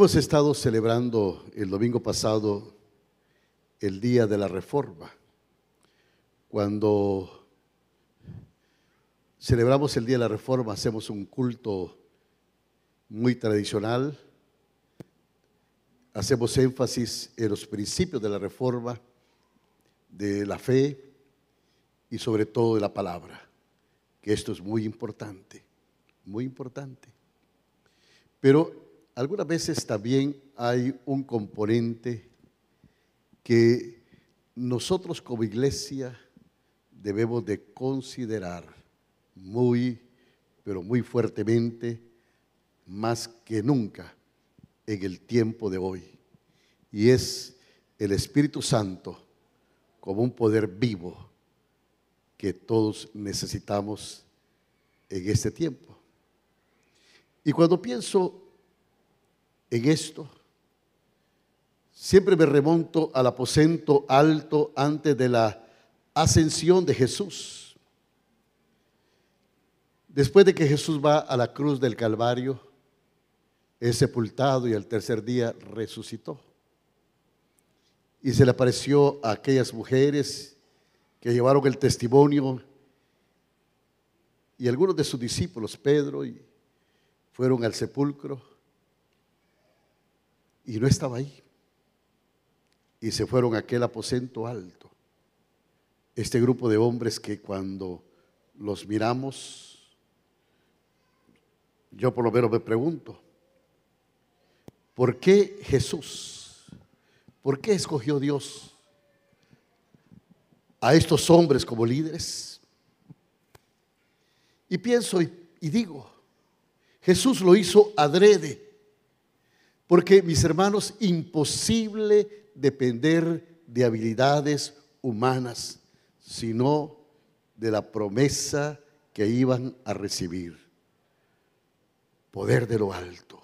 Hemos estado celebrando el domingo pasado el Día de la Reforma. Cuando celebramos el Día de la Reforma hacemos un culto muy tradicional, hacemos énfasis en los principios de la Reforma, de la fe y sobre todo de la palabra, que esto es muy importante, muy importante. Pero algunas veces también hay un componente que nosotros como iglesia debemos de considerar muy, pero muy fuertemente, más que nunca en el tiempo de hoy. Y es el Espíritu Santo como un poder vivo que todos necesitamos en este tiempo. Y cuando pienso en esto, siempre me remonto al aposento alto antes de la ascensión de Jesús. Después de que Jesús va a la cruz del Calvario, es sepultado y al tercer día resucitó. Y se le apareció a aquellas mujeres que llevaron el testimonio y algunos de sus discípulos, Pedro, y fueron al sepulcro y no estaba ahí. Y se fueron a aquel aposento alto. Este grupo de hombres que cuando los miramos, yo por lo menos me pregunto, ¿por qué Jesús? ¿Por qué escogió Dios a estos hombres como líderes? Y pienso y, y digo, Jesús lo hizo adrede porque, mis hermanos, imposible depender de habilidades humanas, sino de la promesa que iban a recibir. Poder de lo alto.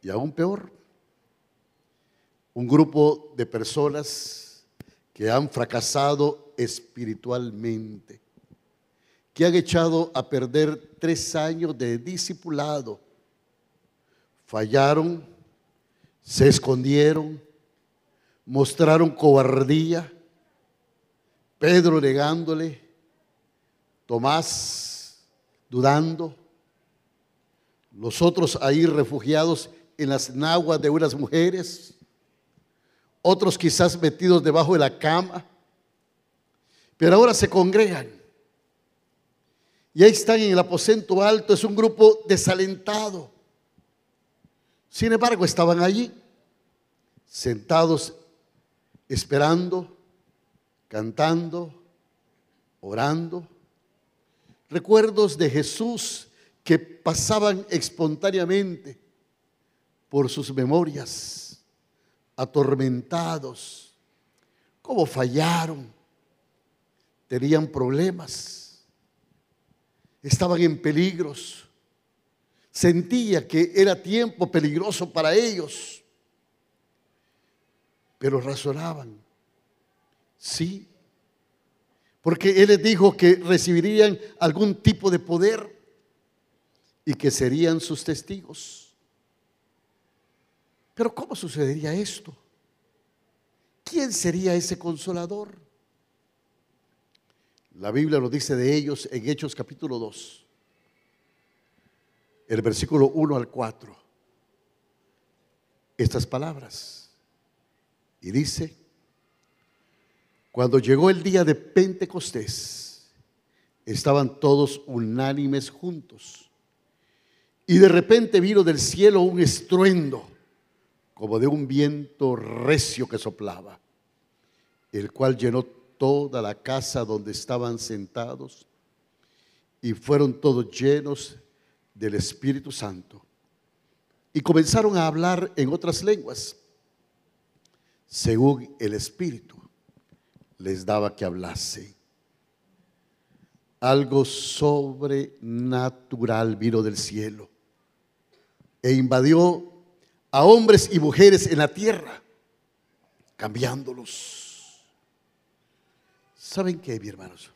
Y aún peor, un grupo de personas que han fracasado espiritualmente, que han echado a perder tres años de discipulado fallaron, se escondieron, mostraron cobardía, Pedro negándole, Tomás dudando, los otros ahí refugiados en las naguas de unas mujeres, otros quizás metidos debajo de la cama, pero ahora se congregan. Y ahí están en el aposento alto, es un grupo desalentado. Sin embargo, estaban allí, sentados, esperando, cantando, orando. Recuerdos de Jesús que pasaban espontáneamente por sus memorias, atormentados, cómo fallaron, tenían problemas, estaban en peligros sentía que era tiempo peligroso para ellos. Pero razonaban, sí, porque Él les dijo que recibirían algún tipo de poder y que serían sus testigos. Pero ¿cómo sucedería esto? ¿Quién sería ese consolador? La Biblia lo dice de ellos en Hechos capítulo 2 el versículo 1 al 4, estas palabras. Y dice, cuando llegó el día de Pentecostés, estaban todos unánimes juntos. Y de repente vino del cielo un estruendo, como de un viento recio que soplaba, el cual llenó toda la casa donde estaban sentados, y fueron todos llenos del Espíritu Santo y comenzaron a hablar en otras lenguas, según el Espíritu les daba que hablase. Algo sobrenatural vino del cielo e invadió a hombres y mujeres en la tierra, cambiándolos. ¿Saben qué, mi hermanos?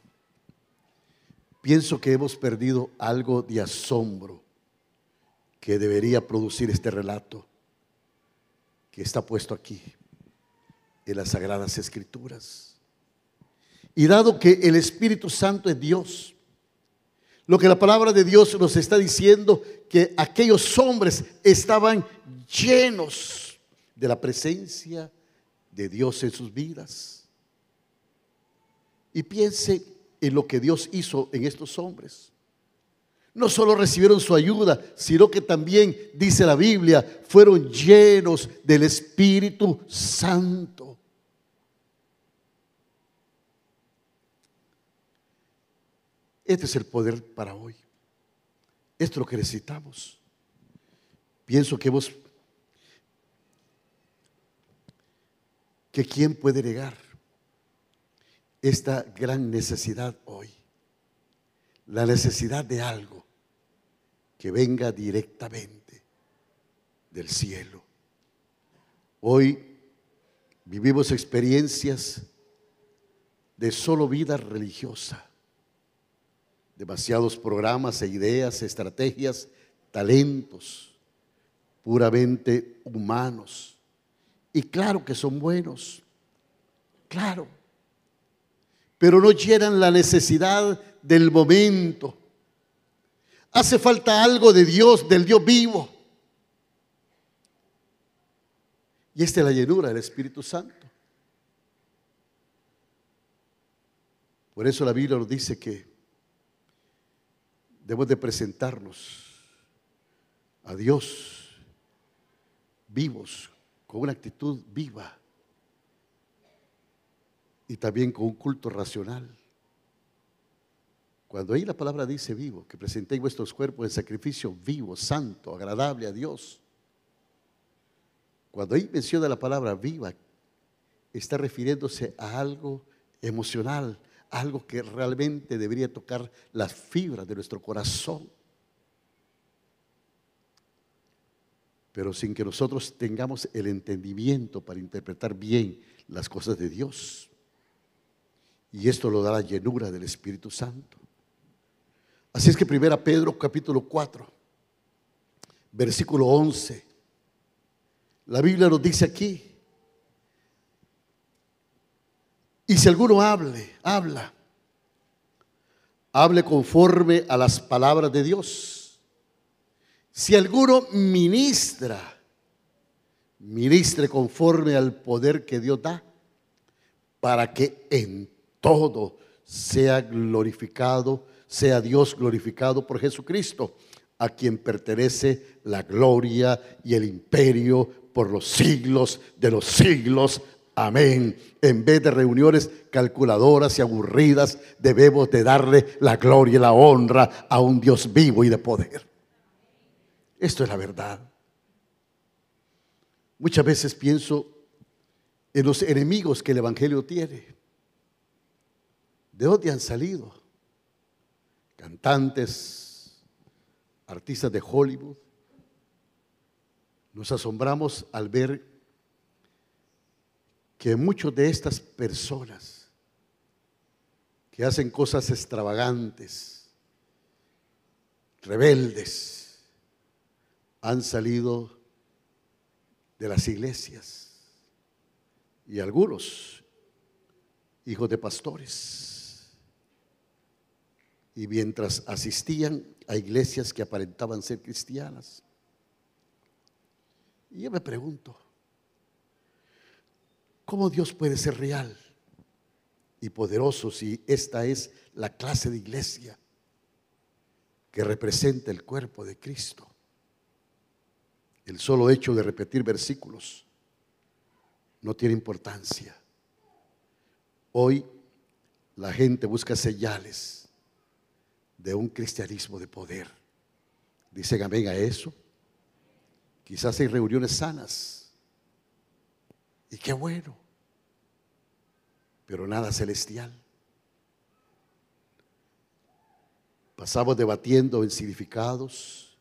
Pienso que hemos perdido algo de asombro que debería producir este relato que está puesto aquí en las Sagradas Escrituras. Y dado que el Espíritu Santo es Dios, lo que la palabra de Dios nos está diciendo, que aquellos hombres estaban llenos de la presencia de Dios en sus vidas. Y piense en lo que Dios hizo en estos hombres. No solo recibieron su ayuda, sino que también, dice la Biblia, fueron llenos del Espíritu Santo. Este es el poder para hoy. Esto es lo que necesitamos. Pienso que vos, que quién puede negar esta gran necesidad hoy. La necesidad de algo que venga directamente del cielo. Hoy vivimos experiencias de solo vida religiosa, demasiados programas e ideas, estrategias, talentos puramente humanos. Y claro que son buenos, claro, pero no llenan la necesidad del momento Hace falta algo de Dios, del Dios vivo. Y esta es la llenura del Espíritu Santo. Por eso la Biblia nos dice que debemos de presentarnos a Dios vivos, con una actitud viva y también con un culto racional. Cuando ahí la palabra dice vivo, que presentéis vuestros cuerpos en sacrificio vivo, santo, agradable a Dios. Cuando ahí menciona la palabra viva, está refiriéndose a algo emocional, algo que realmente debería tocar las fibras de nuestro corazón. Pero sin que nosotros tengamos el entendimiento para interpretar bien las cosas de Dios. Y esto lo da la llenura del Espíritu Santo. Así es que primera Pedro capítulo 4, versículo 11. La Biblia nos dice aquí, y si alguno hable, habla, hable conforme a las palabras de Dios. Si alguno ministra, ministre conforme al poder que Dios da, para que en todo sea glorificado sea Dios glorificado por Jesucristo, a quien pertenece la gloria y el imperio por los siglos de los siglos. Amén. En vez de reuniones calculadoras y aburridas, debemos de darle la gloria y la honra a un Dios vivo y de poder. Esto es la verdad. Muchas veces pienso en los enemigos que el Evangelio tiene. ¿De dónde han salido? cantantes, artistas de Hollywood. Nos asombramos al ver que muchas de estas personas que hacen cosas extravagantes, rebeldes, han salido de las iglesias y algunos hijos de pastores y mientras asistían a iglesias que aparentaban ser cristianas. Y yo me pregunto, ¿cómo Dios puede ser real y poderoso si esta es la clase de iglesia que representa el cuerpo de Cristo? El solo hecho de repetir versículos no tiene importancia. Hoy la gente busca señales de un cristianismo de poder. Dicen amén a eso. Quizás hay reuniones sanas. Y qué bueno. Pero nada celestial. Pasamos debatiendo en significados,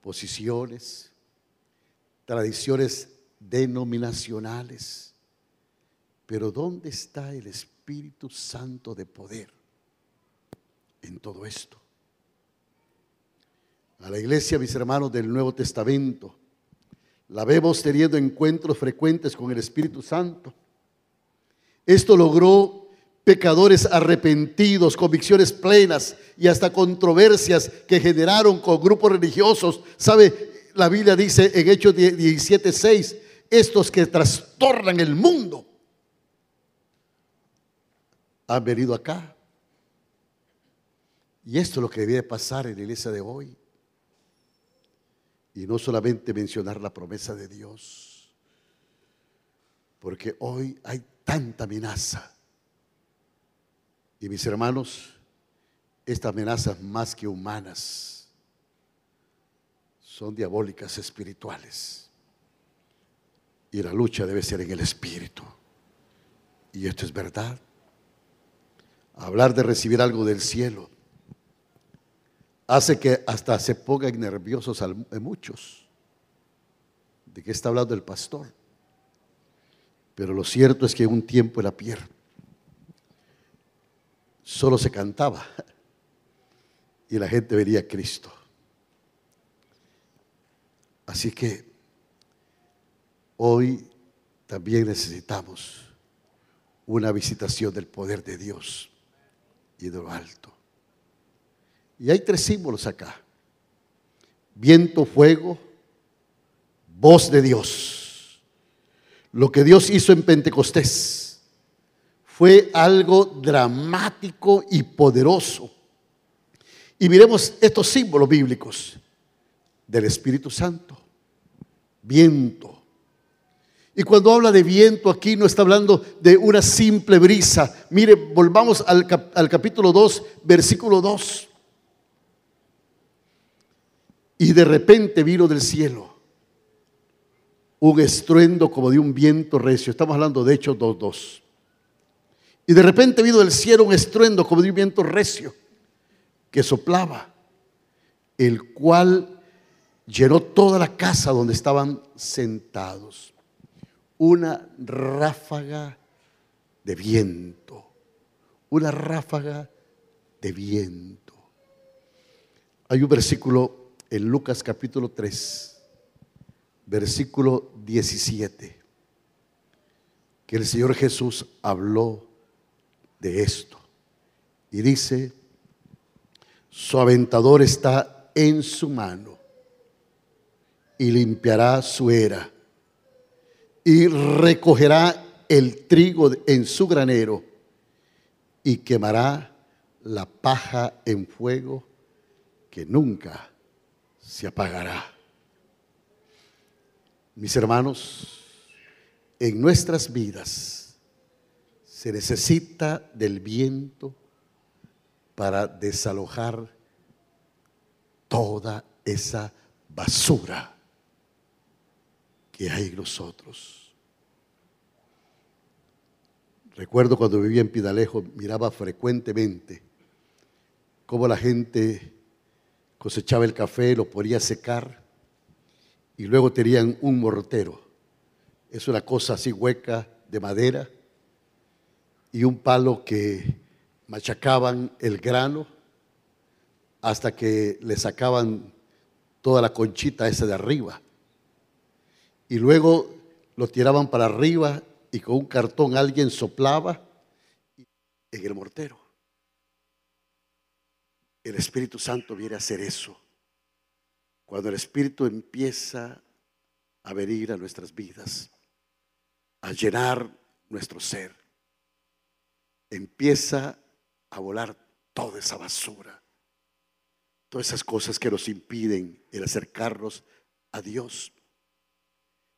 posiciones, tradiciones denominacionales. Pero ¿dónde está el Espíritu Santo de poder? En todo esto. a la iglesia, mis hermanos, del Nuevo Testamento. La vemos teniendo encuentros frecuentes con el Espíritu Santo. Esto logró pecadores arrepentidos, convicciones plenas y hasta controversias que generaron con grupos religiosos. ¿Sabe? La Biblia dice en Hechos 17:6, estos que trastornan el mundo han venido acá. Y esto es lo que debe pasar en la iglesia de hoy. Y no solamente mencionar la promesa de Dios, porque hoy hay tanta amenaza. Y mis hermanos, estas amenazas más que humanas son diabólicas espirituales. Y la lucha debe ser en el espíritu. Y esto es verdad. Hablar de recibir algo del cielo hace que hasta se pongan nerviosos a muchos. ¿De qué está hablando el pastor? Pero lo cierto es que un tiempo era Pierre solo se cantaba y la gente vería a Cristo. Así que hoy también necesitamos una visitación del poder de Dios y de lo alto. Y hay tres símbolos acá. Viento, fuego, voz de Dios. Lo que Dios hizo en Pentecostés fue algo dramático y poderoso. Y miremos estos símbolos bíblicos del Espíritu Santo. Viento. Y cuando habla de viento aquí no está hablando de una simple brisa. Mire, volvamos al, al capítulo 2, versículo 2. Y de repente vino del cielo un estruendo como de un viento recio. Estamos hablando de Hechos 2.2. Y de repente vino del cielo un estruendo como de un viento recio que soplaba, el cual llenó toda la casa donde estaban sentados. Una ráfaga de viento, una ráfaga de viento. Hay un versículo en Lucas capítulo 3, versículo 17, que el Señor Jesús habló de esto. Y dice, su aventador está en su mano y limpiará su era y recogerá el trigo en su granero y quemará la paja en fuego que nunca se apagará. Mis hermanos, en nuestras vidas se necesita del viento para desalojar toda esa basura que hay en nosotros. Recuerdo cuando vivía en Pidalejo, miraba frecuentemente cómo la gente cosechaba el café, lo ponía a secar y luego tenían un mortero. Es una cosa así hueca de madera y un palo que machacaban el grano hasta que le sacaban toda la conchita esa de arriba. Y luego lo tiraban para arriba y con un cartón alguien soplaba en el mortero. El Espíritu Santo viene a hacer eso. Cuando el Espíritu empieza a venir a nuestras vidas, a llenar nuestro ser, empieza a volar toda esa basura, todas esas cosas que nos impiden el acercarnos a Dios.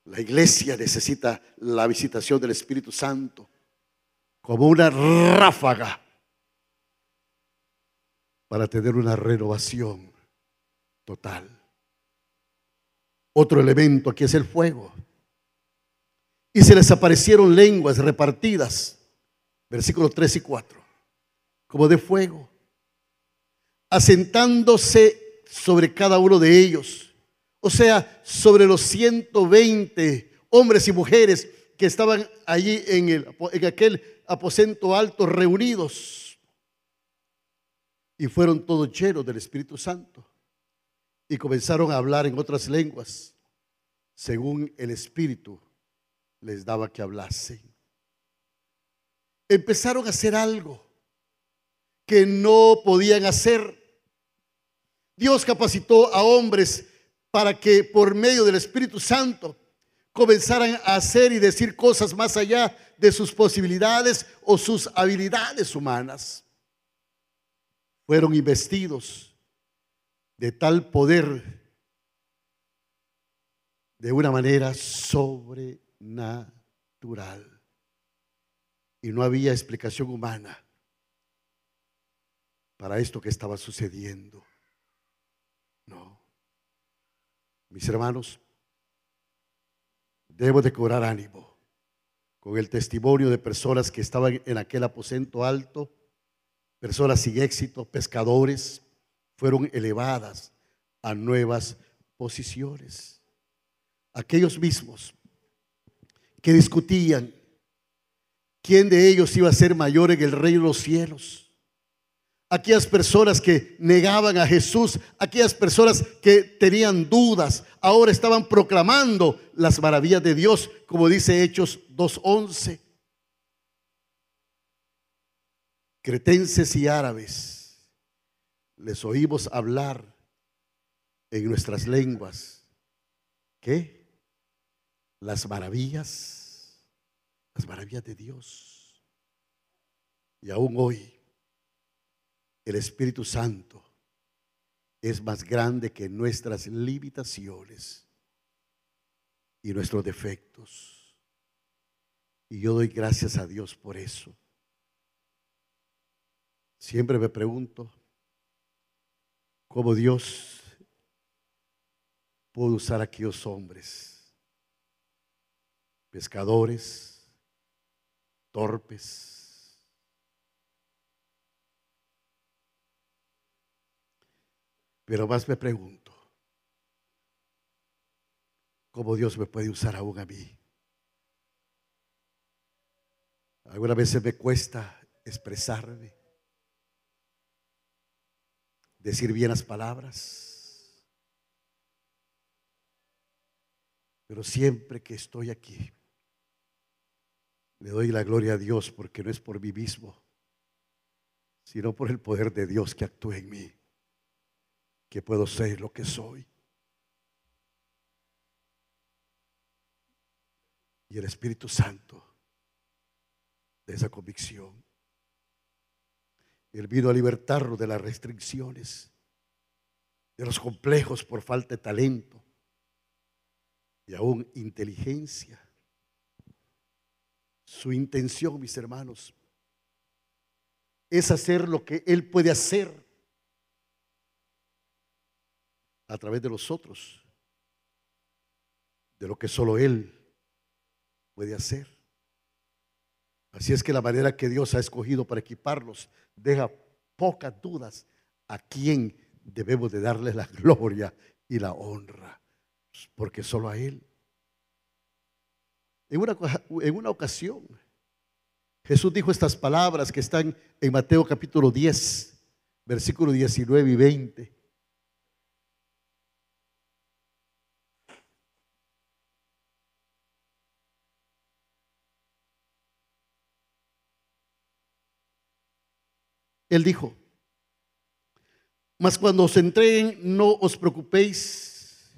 La iglesia necesita la visitación del Espíritu Santo como una ráfaga para tener una renovación total. Otro elemento aquí es el fuego. Y se les aparecieron lenguas repartidas, versículos 3 y 4, como de fuego, asentándose sobre cada uno de ellos, o sea, sobre los 120 hombres y mujeres que estaban allí en, el, en aquel aposento alto reunidos y fueron todos llenos del Espíritu Santo y comenzaron a hablar en otras lenguas, según el Espíritu les daba que hablasen. Empezaron a hacer algo que no podían hacer. Dios capacitó a hombres para que por medio del Espíritu Santo comenzaran a hacer y decir cosas más allá de sus posibilidades o sus habilidades humanas. Fueron investidos de tal poder de una manera sobrenatural. Y no había explicación humana para esto que estaba sucediendo. No. Mis hermanos, debo de cobrar ánimo con el testimonio de personas que estaban en aquel aposento alto, personas sin éxito, pescadores, fueron elevadas a nuevas posiciones. Aquellos mismos que discutían quién de ellos iba a ser mayor en el reino de los cielos aquellas personas que negaban a Jesús, aquellas personas que tenían dudas, ahora estaban proclamando las maravillas de Dios, como dice Hechos 2.11. Cretenses y árabes, les oímos hablar en nuestras lenguas. ¿Qué? Las maravillas, las maravillas de Dios. Y aún hoy el Espíritu Santo es más grande que nuestras limitaciones y nuestros defectos. Y yo doy gracias a Dios por eso. Siempre me pregunto cómo Dios puede usar a aquellos hombres, pescadores, torpes, Pero más me pregunto, ¿cómo Dios me puede usar aún a mí? Algunas veces me cuesta expresarme, decir bien las palabras, pero siempre que estoy aquí, le doy la gloria a Dios porque no es por mí mismo, sino por el poder de Dios que actúa en mí que puedo ser lo que soy. Y el Espíritu Santo de esa convicción. Él vino a libertarnos de las restricciones, de los complejos por falta de talento y aún inteligencia. Su intención, mis hermanos, es hacer lo que Él puede hacer a través de los otros, de lo que solo Él puede hacer. Así es que la manera que Dios ha escogido para equiparlos deja pocas dudas a quién debemos de darle la gloria y la honra, porque solo a Él. En una, en una ocasión, Jesús dijo estas palabras que están en Mateo capítulo 10, versículo 19 y 20. Él dijo, mas cuando os entreguen, no os preocupéis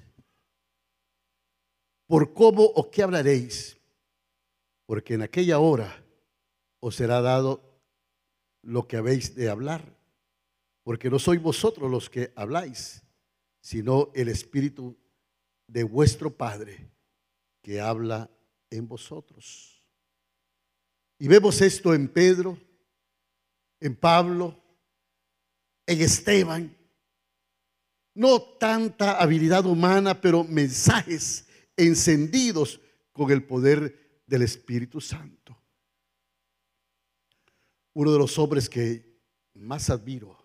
por cómo o qué hablaréis, porque en aquella hora os será dado lo que habéis de hablar, porque no sois vosotros los que habláis, sino el Espíritu de vuestro Padre que habla en vosotros. Y vemos esto en Pedro en Pablo, en Esteban. No tanta habilidad humana, pero mensajes encendidos con el poder del Espíritu Santo. Uno de los hombres que más admiro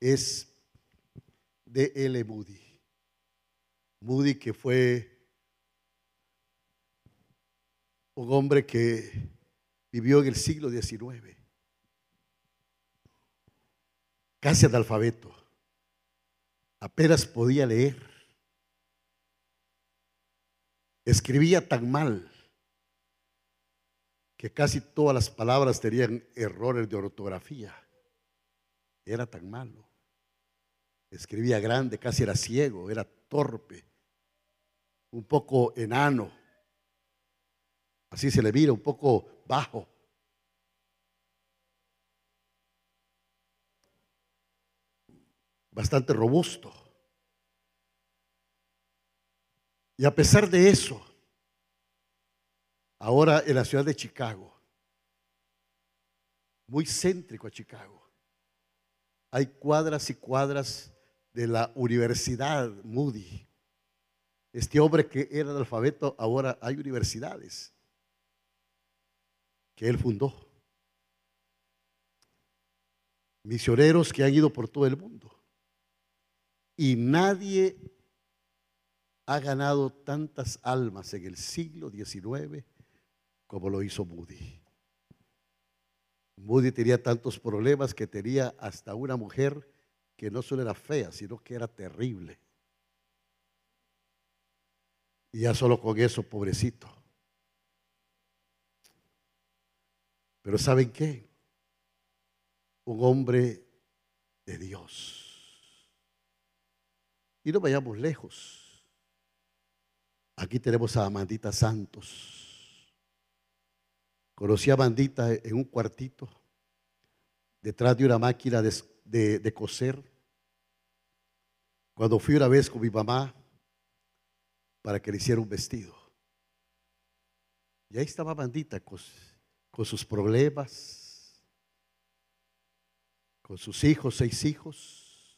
es de L. Moody. Moody que fue un hombre que vivió en el siglo XIX, casi analfabeto, apenas podía leer. Escribía tan mal que casi todas las palabras tenían errores de ortografía. Era tan malo. Escribía grande, casi era ciego, era torpe, un poco enano. Así se le mira, un poco bajo. Bastante robusto. Y a pesar de eso, ahora en la ciudad de Chicago, muy céntrico a Chicago, hay cuadras y cuadras de la Universidad Moody. Este hombre que era analfabeto, ahora hay universidades que él fundó. Misioneros que han ido por todo el mundo. Y nadie ha ganado tantas almas en el siglo XIX como lo hizo Moody. Moody tenía tantos problemas que tenía hasta una mujer que no solo era fea, sino que era terrible. Y ya solo con eso, pobrecito. Pero ¿saben qué? Un hombre de Dios. Y no vayamos lejos. Aquí tenemos a Amandita Santos. Conocí a Amandita en un cuartito, detrás de una máquina de, coser. Cuando fui una vez con mi mamá para que le hiciera un vestido. Y ahí estaba Amandita con sus problemas, con sus hijos, seis hijos,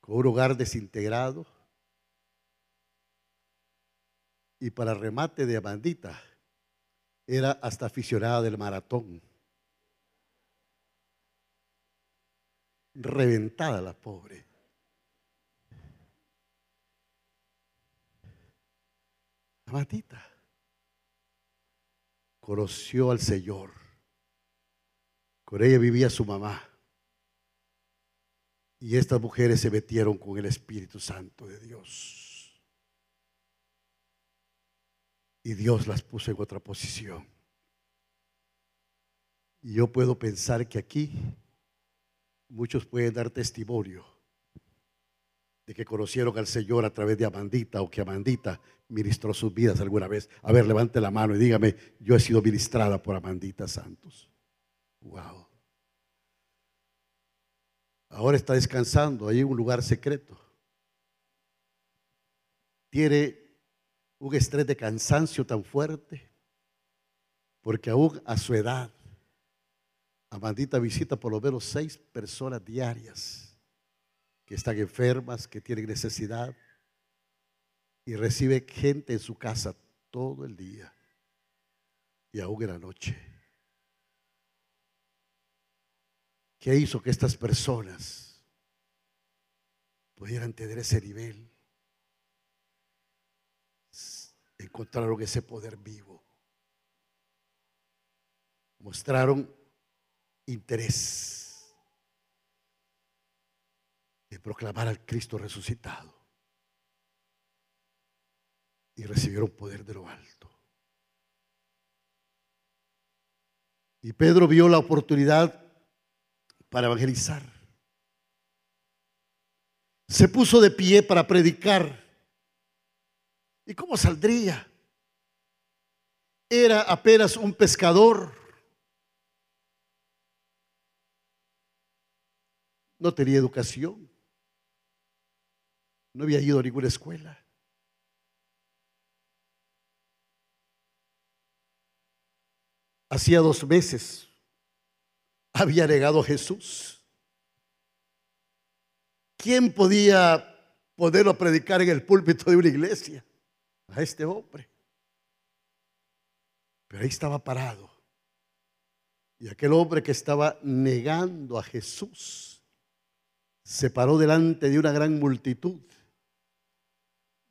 con un hogar desintegrado. Y para remate de Amandita, era hasta aficionada del maratón. Reventada la pobre. Amandita conoció al Señor. Con ella vivía su mamá. Y estas mujeres se metieron con el Espíritu Santo de Dios. Y Dios las puso en otra posición. Y yo puedo pensar que aquí muchos pueden dar testimonio de que conocieron al Señor a través de Amandita o que Amandita ministró sus vidas alguna vez. A ver, levante la mano y dígame, yo he sido ministrada por Amandita Santos. Wow. Ahora está descansando ahí en un lugar secreto. Tiene un estrés de cansancio tan fuerte, porque aún a su edad, Amandita visita por lo menos seis personas diarias que están enfermas, que tienen necesidad, y recibe gente en su casa todo el día y aún en la noche. ¿Qué hizo que estas personas pudieran tener ese nivel? Encontraron ese poder vivo. Mostraron interés de proclamar al Cristo resucitado. Y recibieron poder de lo alto. Y Pedro vio la oportunidad para evangelizar. Se puso de pie para predicar. ¿Y cómo saldría? Era apenas un pescador. No tenía educación. No había ido a ninguna escuela. Hacía dos meses había negado a Jesús. ¿Quién podía poderlo predicar en el púlpito de una iglesia? A este hombre. Pero ahí estaba parado. Y aquel hombre que estaba negando a Jesús se paró delante de una gran multitud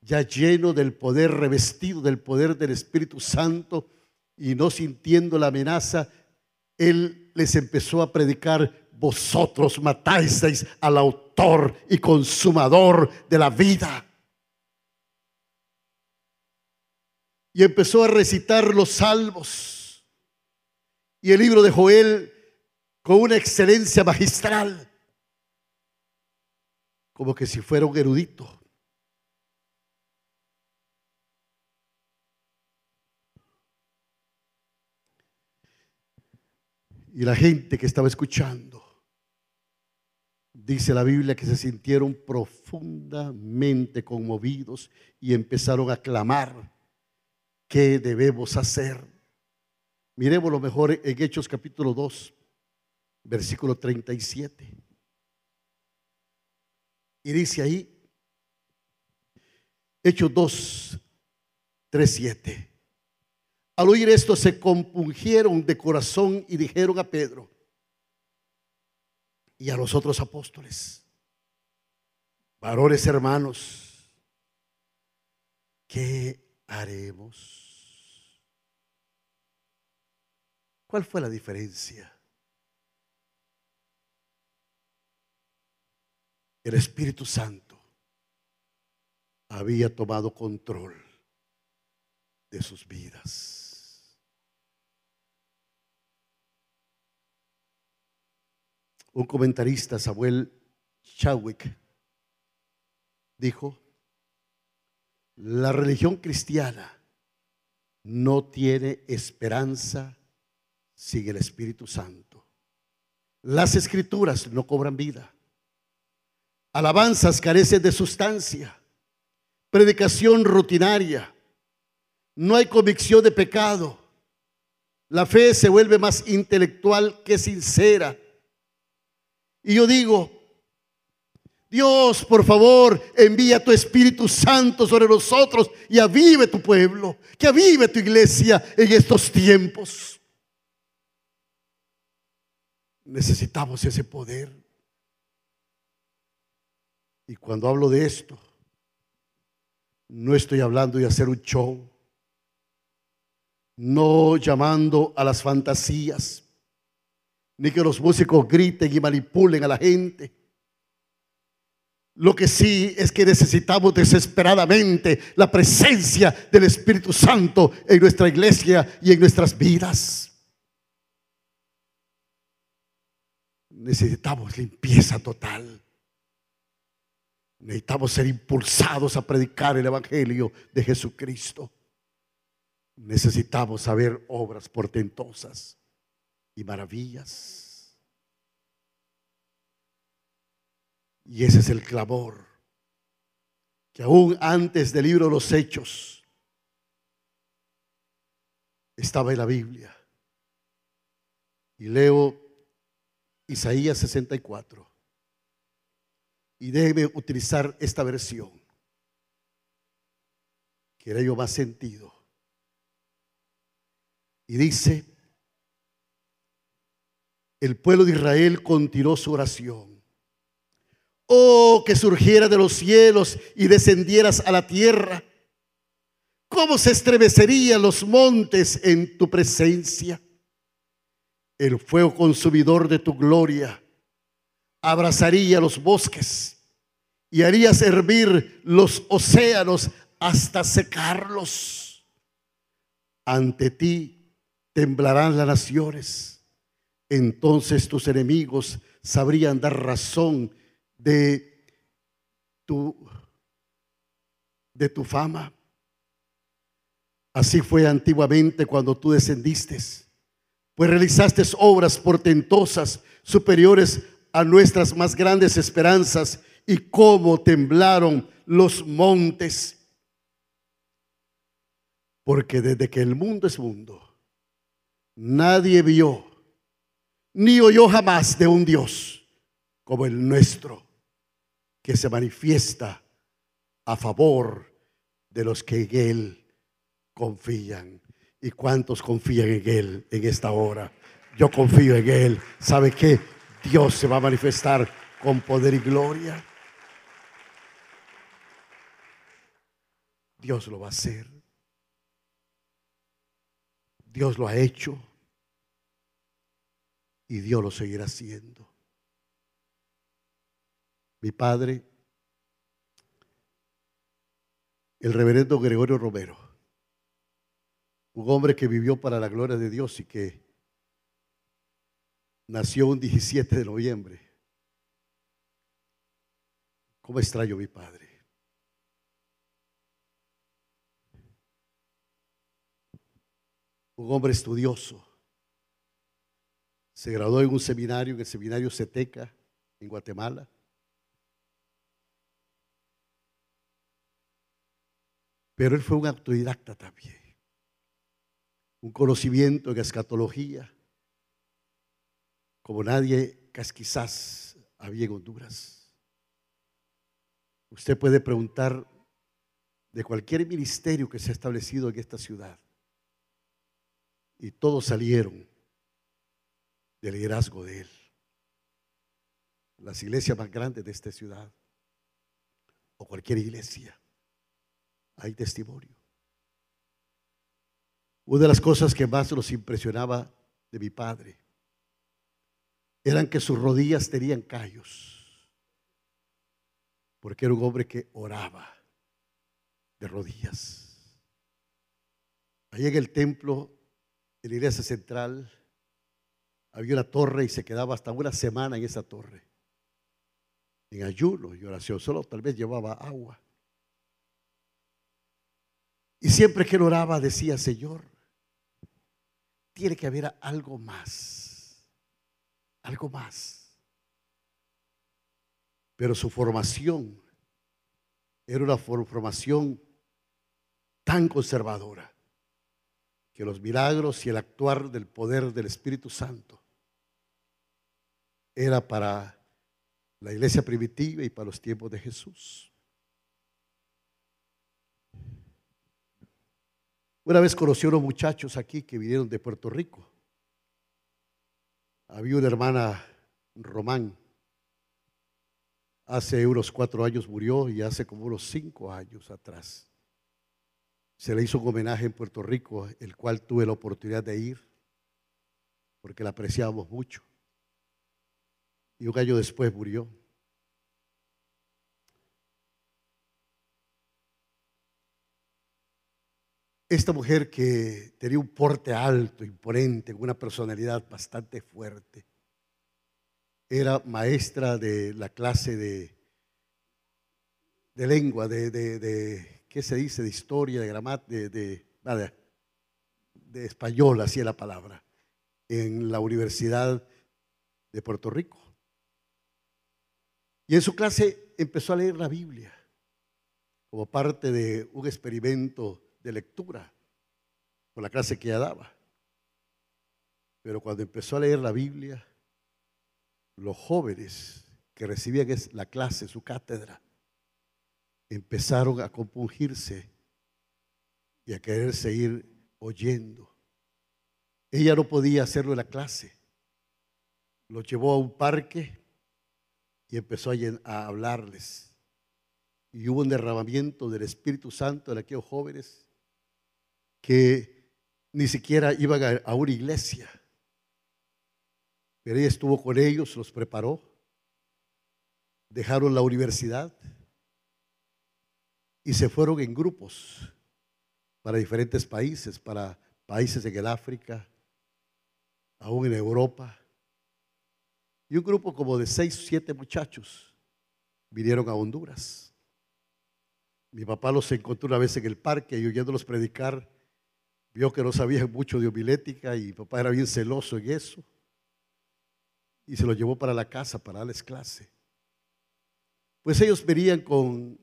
ya lleno del poder, revestido del poder del Espíritu Santo y no sintiendo la amenaza, Él les empezó a predicar, vosotros matáis a la autoridad autor y consumador de la vida. Y empezó a recitar los salmos y el libro de Joel con una excelencia magistral, como que si fuera un erudito. Y la gente que estaba escuchando, dice la Biblia que se sintieron profundamente conmovidos y empezaron a clamar, ¿qué debemos hacer? Miremos lo mejor en Hechos capítulo 2, versículo 37. Y dice ahí, Hechos 2, 3, 7. Al oír esto se compungieron de corazón y dijeron a Pedro y a los otros apóstoles, varones hermanos, ¿qué haremos? ¿Cuál fue la diferencia? El Espíritu Santo había tomado control de sus vidas. Un comentarista, Samuel Chadwick, dijo, la religión cristiana no tiene esperanza sin el Espíritu Santo. Las escrituras no cobran vida. Alabanzas carecen de sustancia. Predicación rutinaria. No hay convicción de pecado. La fe se vuelve más intelectual que sincera y yo digo, Dios, por favor, envía tu Espíritu Santo sobre nosotros y avive tu pueblo, que avive tu iglesia en estos tiempos. Necesitamos ese poder. Y cuando hablo de esto, no estoy hablando de hacer un show, no llamando a las fantasías ni que los músicos griten y manipulen a la gente. Lo que sí es que necesitamos desesperadamente la presencia del Espíritu Santo en nuestra iglesia y en nuestras vidas. Necesitamos limpieza total. Necesitamos ser impulsados a predicar el Evangelio de Jesucristo. Necesitamos saber obras portentosas y maravillas. Y ese es el clamor que aún antes del libro de los hechos estaba en la Biblia. Y leo Isaías 64. Y debe utilizar esta versión, que era yo más sentido. Y dice, el pueblo de Israel continuó su oración. Oh, que surgiera de los cielos y descendieras a la tierra. ¿Cómo se estremecerían los montes en tu presencia? El fuego consumidor de tu gloria abrazaría los bosques y harías hervir los océanos hasta secarlos. Ante ti temblarán las naciones entonces tus enemigos sabrían dar razón de tu, de tu fama. Así fue antiguamente cuando tú descendiste, pues realizaste obras portentosas superiores a nuestras más grandes esperanzas y cómo temblaron los montes. Porque desde que el mundo es mundo, nadie vio ni oyó jamás de un Dios como el nuestro, que se manifiesta a favor de los que en Él confían. ¿Y cuántos confían en Él en esta hora? Yo confío en Él. ¿Sabe qué? Dios se va a manifestar con poder y gloria. Dios lo va a hacer. Dios lo ha hecho y Dios lo seguirá haciendo. mi padre, el reverendo Gregorio Romero, un hombre que vivió para la gloria de Dios y que nació un 17 de noviembre. ¿Cómo extraño a mi padre? Un hombre estudioso. Se graduó en un seminario, en el seminario Ceteca, en Guatemala. Pero él fue un autodidacta también. Un conocimiento en escatología, como nadie quizás había en Honduras. Usted puede preguntar de cualquier ministerio que se ha establecido en esta ciudad. Y todos salieron del liderazgo de él. Las iglesias más grandes de esta ciudad o cualquier iglesia. Hay testimonio. Una de las cosas que más nos impresionaba de mi padre eran que sus rodillas tenían callos, porque era un hombre que oraba de rodillas. Ahí en el templo, en la iglesia central, había una torre y se quedaba hasta una semana en esa torre, en ayuno y oración, solo tal vez llevaba agua. Y siempre que él oraba decía, Señor, tiene que haber algo más algo más. Pero su formación era una formación tan conservadora que los milagros y el actuar del poder del Espíritu Santo era para la iglesia primitiva y para los tiempos de Jesús. Una vez conocí a unos muchachos aquí que vinieron de Puerto Rico. Había una hermana Román. Hace unos cuatro años murió y hace como unos cinco años atrás se le hizo un homenaje en Puerto Rico, el cual tuve la oportunidad de ir, porque la apreciábamos mucho. Y un año después murió. Esta mujer que tenía un porte alto, imponente, una personalidad bastante fuerte, era maestra de la clase de, de lengua, de, de, ¿qué se dice? De historia, de gramática, de, de, español, así es la palabra, en la Universidad de Puerto Rico. Y en su clase empezó a leer la Biblia como parte de un experimento de lectura por la clase que ella daba. Pero cuando empezó a leer la Biblia, los jóvenes que recibían la clase, su cátedra, empezaron a compungirse y a querer seguir oyendo. Ella no podía hacerlo en la clase. Lo llevó a un parque y empezó a, hablarles. Y hubo un derramamiento del Espíritu Santo en aquellos jóvenes que ni siquiera iban a, una iglesia. Pero ella estuvo con ellos, los preparó, dejaron la universidad y se fueron en grupos para diferentes países, para países en el África, aún en Europa. Y un grupo como de seis o siete muchachos vinieron a Honduras. Mi papá los encontró una vez en el parque y oyéndolos predicar, Vio que no sabía mucho de homilética y papá era bien celoso en eso. Y se lo llevó para la casa para darles clase. Pues ellos venían con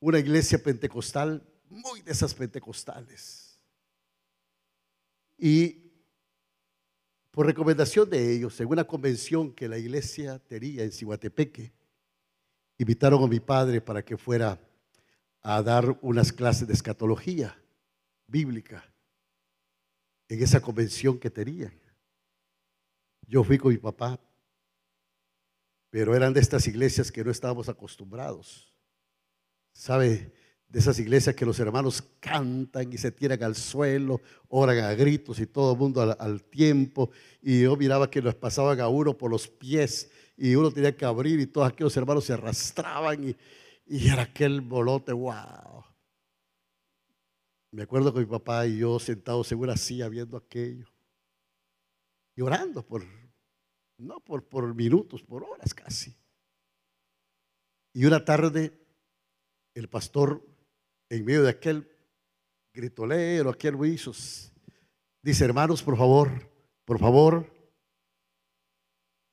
una iglesia pentecostal, muy de esas pentecostales. Y por recomendación de ellos, en una convención que la iglesia tenía en Cihuatepeque, invitaron a mi padre para que fuera a dar unas clases de escatología bíblica en esa convención que tenían. Yo fui con mi papá, pero eran de estas iglesias que no estábamos acostumbrados. ¿Sabe? De esas iglesias que los hermanos cantan y se tiran al suelo, oran a gritos y todo el mundo al, tiempo. Y yo miraba que los pasaban a uno por los pies y uno tenía que abrir y todos aquellos hermanos se arrastraban y, y era aquel bolote, wow. Me acuerdo que mi papá y yo sentados en una silla viendo aquello, llorando por, no por, por minutos, por horas casi. Y una tarde, el pastor, en medio de aquel gritolero, aquel huizos, dice, hermanos, por favor, por favor,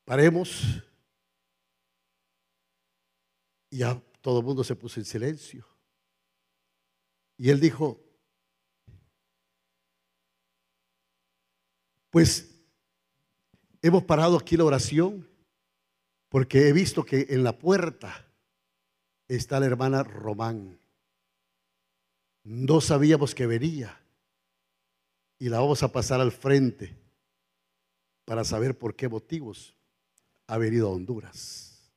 paremos. Y ya todo el mundo se puso en silencio. Y él dijo, pues hemos parado aquí la oración porque he visto que en la puerta está la hermana Román. No sabíamos que venía y la vamos a pasar al frente para saber por qué motivos ha venido a Honduras.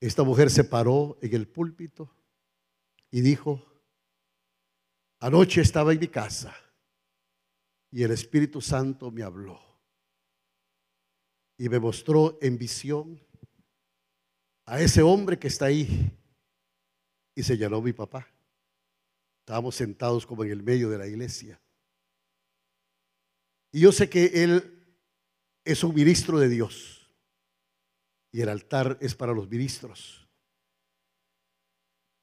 Esta mujer se paró en el púlpito y dijo, anoche estaba en mi casa y el Espíritu Santo me habló y me mostró en visión a ese hombre que está ahí y señaló mi papá. Estábamos sentados como en el medio de la iglesia. Y yo sé que él es un ministro de Dios y el altar es para los ministros.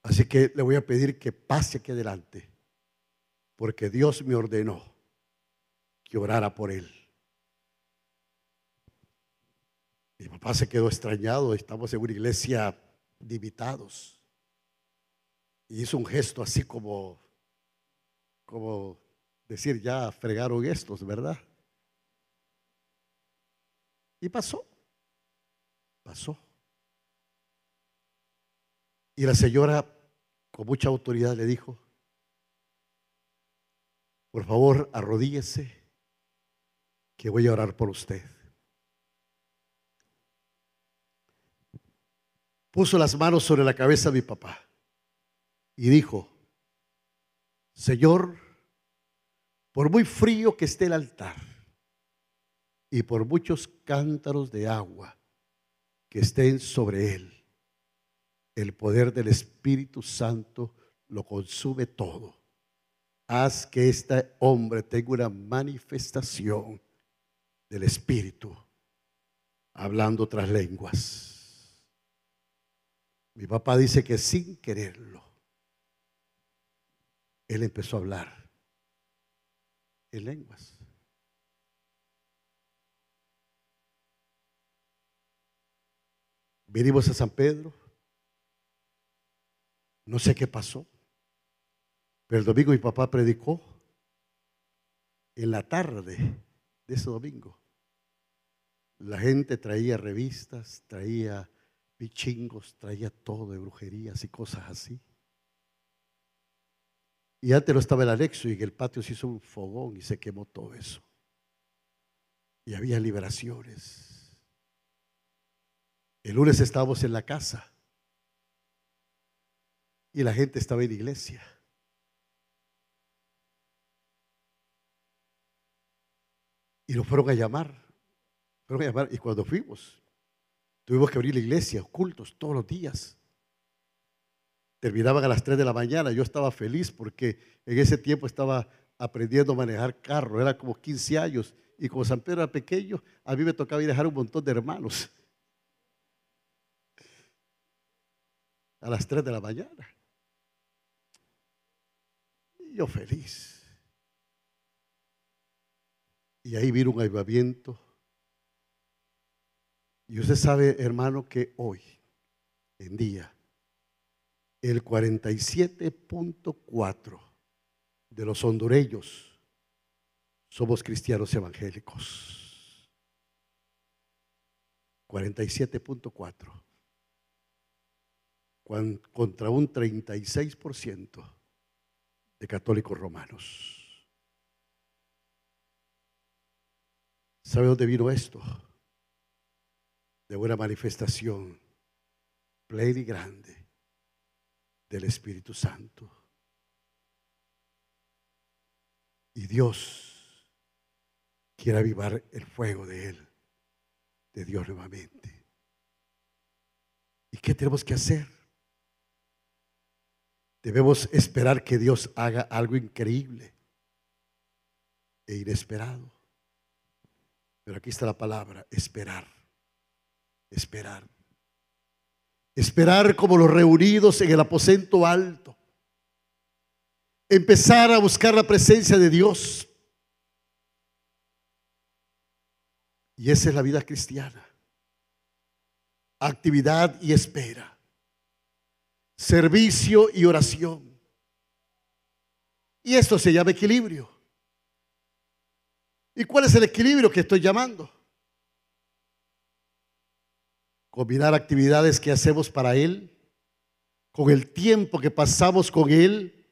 Así que le voy a pedir que pase aquí adelante, porque Dios me ordenó que orara por él. Mi papá se quedó extrañado, estamos en una iglesia de invitados. Y hizo un gesto así como, como decir, ya fregaron estos, ¿verdad? Y pasó, pasó. Y la señora con mucha autoridad le dijo, por favor, arrodíllese, que voy a orar por usted. Puso las manos sobre la cabeza de mi papá y dijo, Señor, por muy frío que esté el altar y por muchos cántaros de agua que estén sobre él, el poder del Espíritu Santo lo consume todo. Haz que este hombre tenga una manifestación del Espíritu, hablando otras lenguas. Mi papá dice que sin quererlo, él empezó a hablar en lenguas. Vinimos a San Pedro. No sé qué pasó. Pero el domingo mi papá predicó en la tarde de ese domingo. La gente traía revistas, traía pichingos, traía todo de brujerías y cosas así. Y antes no estaba el anexo y en el patio se hizo un fogón y se quemó todo eso. Y había liberaciones. El lunes estábamos en la casa y la gente estaba en iglesia. Y nos fueron a llamar. Fueron a llamar y cuando fuimos, Tuvimos que abrir la iglesia, cultos todos los días. Terminaban a las 3 de la mañana. Yo estaba feliz porque en ese tiempo estaba aprendiendo a manejar carro. Era como 15 años. Y como San Pedro era pequeño, a mí me tocaba ir a dejar un montón de hermanos. A las 3 de la mañana. Y yo feliz. Y ahí vino un avivamiento y usted sabe, hermano, que hoy en día el 47.4 de los hondureños somos cristianos evangélicos. 47.4 contra un 36% de católicos romanos. ¿Sabe dónde vino esto? De una manifestación plena y grande del Espíritu Santo. Y Dios quiere avivar el fuego de Él, de Dios nuevamente. qué tenemos que hacer? Debemos esperar que Dios haga algo increíble e inesperado. Pero aquí está la palabra, esperar, esperar. Esperar como los reunidos en el aposento alto. Empezar a buscar la presencia de Dios. Y esa es la vida cristiana. Actividad y espera servicio y oración. Y esto se llama equilibrio. ¿Y cuál es el equilibrio que estoy llamando? Combinar actividades que hacemos para Él con el tiempo que pasamos con Él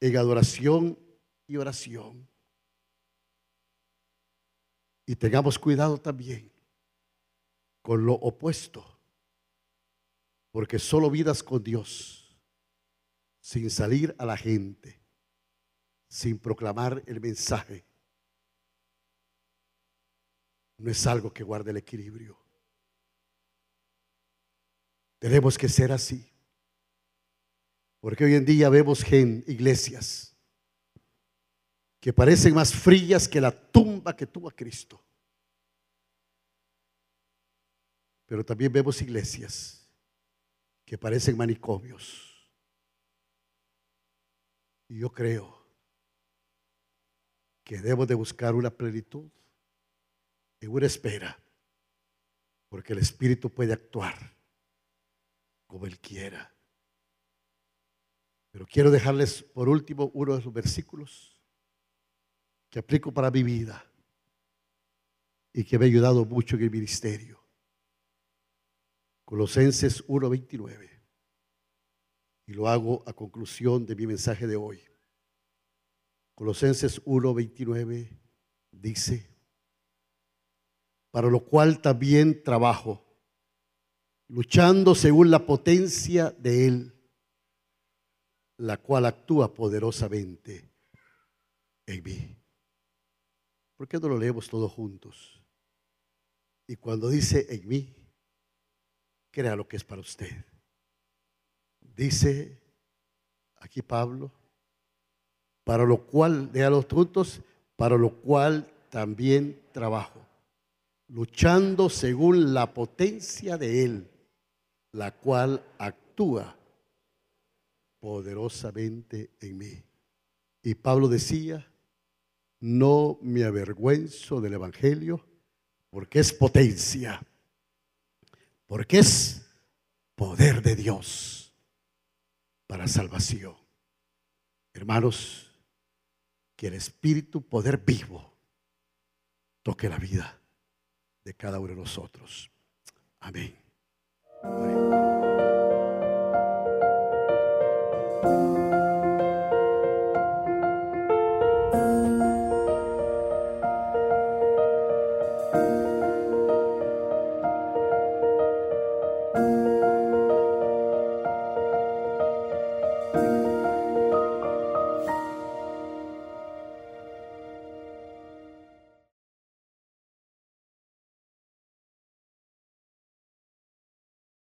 en adoración y oración. Y tengamos cuidado también con lo opuesto porque solo vidas con Dios, sin salir a la gente, sin proclamar el mensaje, no es algo que guarde el equilibrio. Tenemos que ser así. Porque hoy en día vemos iglesias que parecen más frías que la tumba que tuvo a Cristo. Pero también vemos iglesias que parecen manicomios. Y yo creo que debo de buscar una plenitud en una espera, porque el Espíritu puede actuar como Él quiera. Pero quiero dejarles por último uno de esos versículos que aplico para mi vida y que me ha ayudado mucho en el ministerio. Colosenses 1:29. Y lo hago a conclusión de mi mensaje de hoy. Colosenses 1:29 dice, para lo cual también trabajo, luchando según la potencia de Él, la cual actúa poderosamente en mí. ¿Por qué no lo leemos todos juntos? Y cuando dice en mí, crea lo que es para usted. Dice aquí Pablo, para lo cual, de los juntos, para lo cual también trabajo, luchando según la potencia de Él, la cual actúa poderosamente en mí. Y Pablo decía, no me avergüenzo del Evangelio, porque es potencia porque es poder de Dios para salvación. Hermanos, que el Espíritu, poder vivo, toque la vida de cada uno de nosotros. Amén.